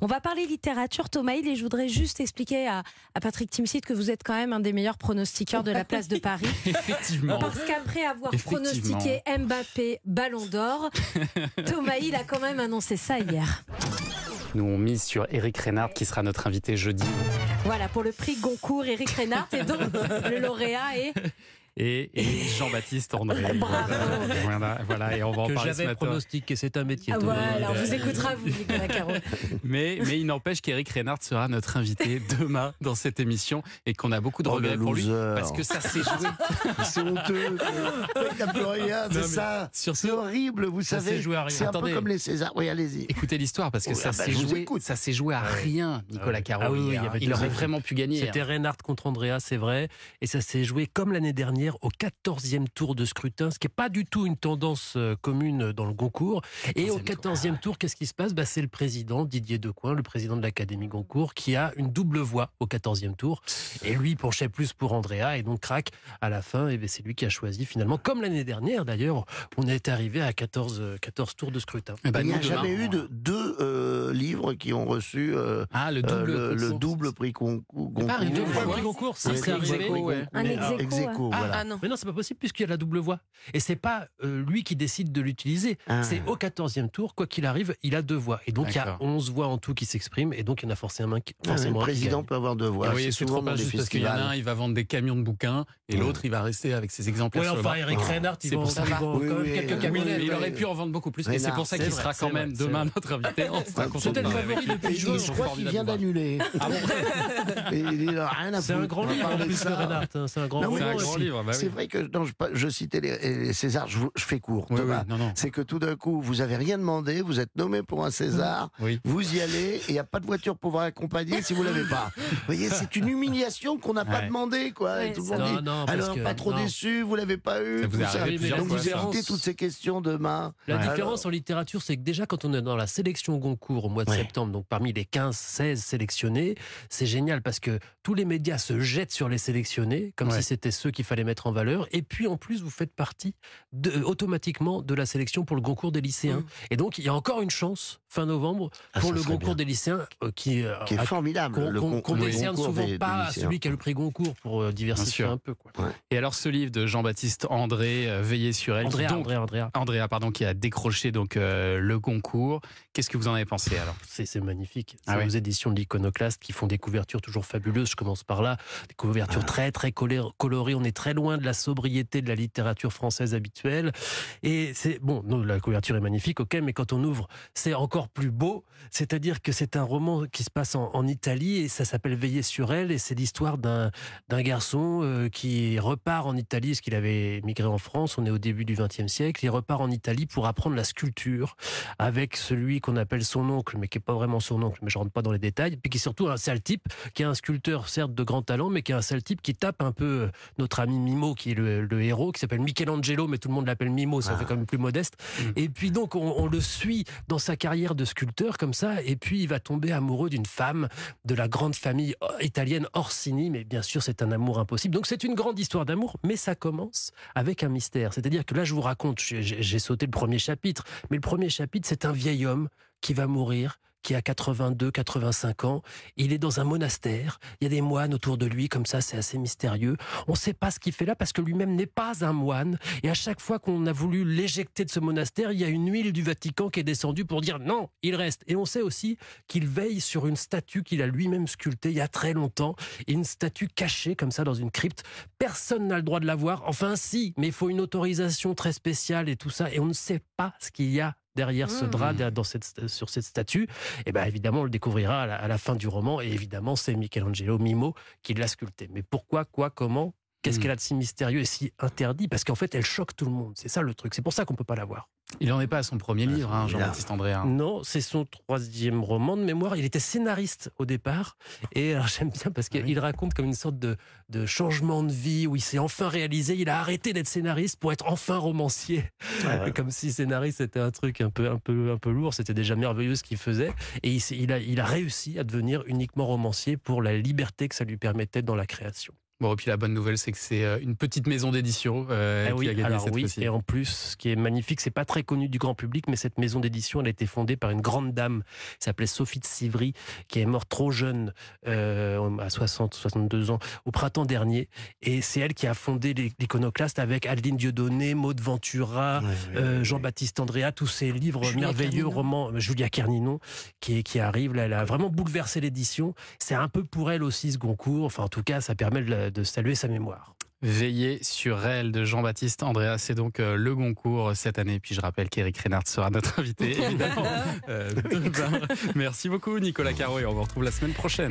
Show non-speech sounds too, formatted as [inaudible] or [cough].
On va parler littérature, Thomas Hill, et je voudrais juste expliquer à, Patrick Timsit que vous êtes quand même un des meilleurs pronostiqueurs de la place de Paris. [laughs] Effectivement. Parce qu'après avoir pronostiqué Mbappé Ballon d'Or, [laughs] Thomas Hill a quand même annoncé ça hier. Nous on mise sur Eric Reynard qui sera notre invité jeudi. Voilà, pour le prix Goncourt, Eric Reynard et donc [laughs] le lauréat est et, Jean-Baptiste André. [laughs] Bravo. Voilà, voilà, et on va en que parler j'avais pronostiqué, c'est un métier. Ah, voilà, on vous écoutera, vous, Nicolas [laughs] Caro. mais, mais il n'empêche qu'Éric Reynard sera notre invité demain dans cette émission et qu'on a beaucoup de oh, regrets pour lui parce que ça s'est joué. [laughs] c'est honteux. Il n'y a plus rien, c'est ça. C'est horrible, vous savez. C'est un peu comme les Césars. Oui, allez-y. Écoutez l'histoire parce que ça s'est joué. Ça s'est joué à rien, Nicolas Caro. Ah oui, il aurait vraiment pu gagner. C'était Reynard contre Andrea, c'est vrai, et ça s'est joué comme l'année dernière au 14e tour de scrutin, ce qui n'est pas du tout une tendance euh, commune dans le Goncourt. Et au 14e tour, qu'est-ce qui se passe? Bah, C'est le président Didier Decoing, le président de l'Académie Goncourt, qui a une double voix au 14e tour. Et lui penchait plus pour Andrea, et donc crac, à la fin, et ben, c'est lui qui a choisi finalement, comme l'année dernière d'ailleurs, on est arrivé à 14, 14 tours de scrutin. Eh ben, Il n'y a jamais eu de deux euh, livres qui ont reçu euh, ah, le, double, prix Goncourt. Le prix Goncourt, c'est arrivé. Un ex voilà. Ah non. Mais non, c'est pas possible puisqu'il y a la double voix. Et c'est pas euh, lui qui décide de l'utiliser. Ah. C'est au 14e tour, quoi qu'il arrive, il a deux voix. Et donc il y a 11 voix en tout qui s'expriment. Et donc il y en a forcément un qui. Ah, le président peut avoir deux voix. Oui, c'est trop pas juste parce qu'il y en a un, il va vendre des camions de bouquins et l'autre, il va rester avec ses exemplaires. Oui, enfin, Eric Reinhardt, il vend quand même quelques camions. Il aurait pu en vendre beaucoup plus. Et c'est pour ça qu'il sera quand même demain notre invité. C'était le favori depuis Je crois qu'il vient d'annuler. C'est un grand livre en plus, Reinhardt. C'est un grand livre. Bah c'est vrai que je, citais les, Césars, je, fais court. c'est que tout d'un coup, vous avez rien demandé, vous êtes nommé pour un César, vous y allez, et il n'y a pas de voiture pour vous accompagner si vous l'avez pas. Vous voyez, c'est une humiliation qu'on n'a pas demandé, quoi. et tout le monde dit, alors pas trop déçu, vous l'avez pas eu. vous, donc vous évitez toutes ces questions demain. La différence en littérature, c'est que déjà quand on est dans la sélection Goncourt au mois de septembre, donc parmi les 15, 16 sélectionnés, c'est génial parce que tous les médias se jettent sur les sélectionnés, comme si c'était ceux qu'il fallait mettre en valeur. Et puis en plus, vous faites partie de, automatiquement de la sélection pour le concours des lycéens. Mmh. Et donc, il y a encore une chance fin novembre ah, pour le concours des lycéens euh, qui, euh, qui, est formidable. Qu'on ne décerne souvent pas celui qui a le prix Goncourt pour euh, diversifier un peu. Quoi. Et alors, ce livre de Jean-Baptiste André, Veiller sur elle, Andrea, donc, Andrea, Andrea. pardon, qui a décroché donc le concours. Qu'est-ce que vous en avez pensé alors? C'est magnifique. C'est ah aux éditions de l'Iconoclaste qui font des couvertures toujours fabuleuses. Je commence par là. Des couvertures ah. très très colorées. On est très loin de la sobriété de la littérature française habituelle. Et c'est bon, la couverture est magnifique, ok, mais quand on ouvre, c'est encore plus beau. C'est-à-dire que c'est un roman qui se passe en, Italie et ça s'appelle Veiller sur elle et c'est l'histoire d'un d'un garçon euh, qui repart en Italie, parce qu'il avait migré en France. On est au début du XXe siècle. Il repart en Italie pour apprendre la sculpture avec celui qu'on appelle son oncle, mais qui est pas vraiment son oncle, mais je rentre pas dans les détails. Puis qui est surtout un sale type, qui est un sculpteur certes de grand talent, mais qui est un sale type qui tape un peu notre ami Mimo, qui est le, le héros, qui s'appelle Michelangelo, mais tout le monde l'appelle Mimo, ça ah. fait quand même plus modeste. Mm. Et puis donc on, le suit dans sa carrière de sculpteur comme ça, et puis il va tomber amoureux d'une femme de la grande famille italienne Orsini, mais bien sûr c'est un amour impossible. Donc c'est une grande histoire d'amour, mais ça commence avec un mystère. C'est-à-dire que là je vous raconte, j'ai sauté le premier chapitre, mais le premier chapitre c'est un vieil homme qui va mourir qui a 82, 85 ans. Il est dans un monastère. Il y a des moines autour de lui, comme ça, c'est assez mystérieux. On ne sait pas ce qu'il fait là parce que lui-même n'est pas un moine. Et à chaque fois qu'on a voulu l'éjecter de ce monastère, il y a une huile du Vatican qui est descendue pour dire non, il reste. Et on sait aussi qu'il veille sur une statue qu'il a lui-même sculptée il y a très longtemps. Une statue cachée comme ça dans une crypte. Personne n'a le droit de la voir. Enfin, si, mais il faut une autorisation très spéciale et tout ça. Et on ne sait pas ce qu'il y a derrière ce drap, mmh. dans cette, sur cette statue, et eh ben évidemment, on le découvrira à la, fin du roman. Et évidemment, c'est Michelangelo Mimo qui l'a sculpté. Mais pourquoi, quoi, comment? Qu'est-ce mmh. qu'elle a de si mystérieux et si interdit? Parce qu'en fait, elle choque tout le monde. C'est ça le truc. C'est pour ça qu'on peut pas la voir. Il n'en est pas à son premier livre, hein, Jean-Baptiste André. Non, c'est son troisième roman de mémoire. Il était scénariste au départ. Et [laughs] j'aime bien parce ah qu'il raconte comme une sorte de, de, changement de vie où il s'est enfin réalisé. Il a arrêté d'être scénariste pour être enfin romancier. Ah [laughs] comme si scénariste c'était un truc un peu, un peu, un peu lourd. C'était déjà merveilleux ce qu'il faisait. Et il, il, a, il a réussi à devenir uniquement romancier pour la liberté que ça lui permettait dans la création. Bon, et puis la bonne nouvelle, c'est que c'est euh, une petite maison d'édition euh, ah qui a gagné alors cette oui, fois-ci. Et en plus, ce qui est magnifique, c'est pas très connu du grand public, mais cette maison d'édition, elle a été fondée par une grande dame qui s'appelait Sophie de Sivry, qui est morte trop jeune, euh, à 60, 62 ans, au printemps dernier. Et c'est elle qui a fondé l'Iconoclaste avec Adeline Dieudonné, Maud Ventura, euh, Jean-Baptiste Andrea, tous ces livres merveilleux, romans, Julia Kerninon, qui, qui arrive. Là, elle a vraiment bouleversé l'édition. C'est un peu pour elle aussi ce Goncourt. Enfin, en tout cas, ça permet de, de saluer sa mémoire. Veiller sur elle de Jean-Baptiste Andrea, c'est donc euh, le Goncourt cette année. Puis je rappelle qu'Éric Reynard sera notre invité, [laughs] évidemment. euh, [laughs] [laughs] Merci beaucoup Nicolas Caro et on vous retrouve la semaine prochaine.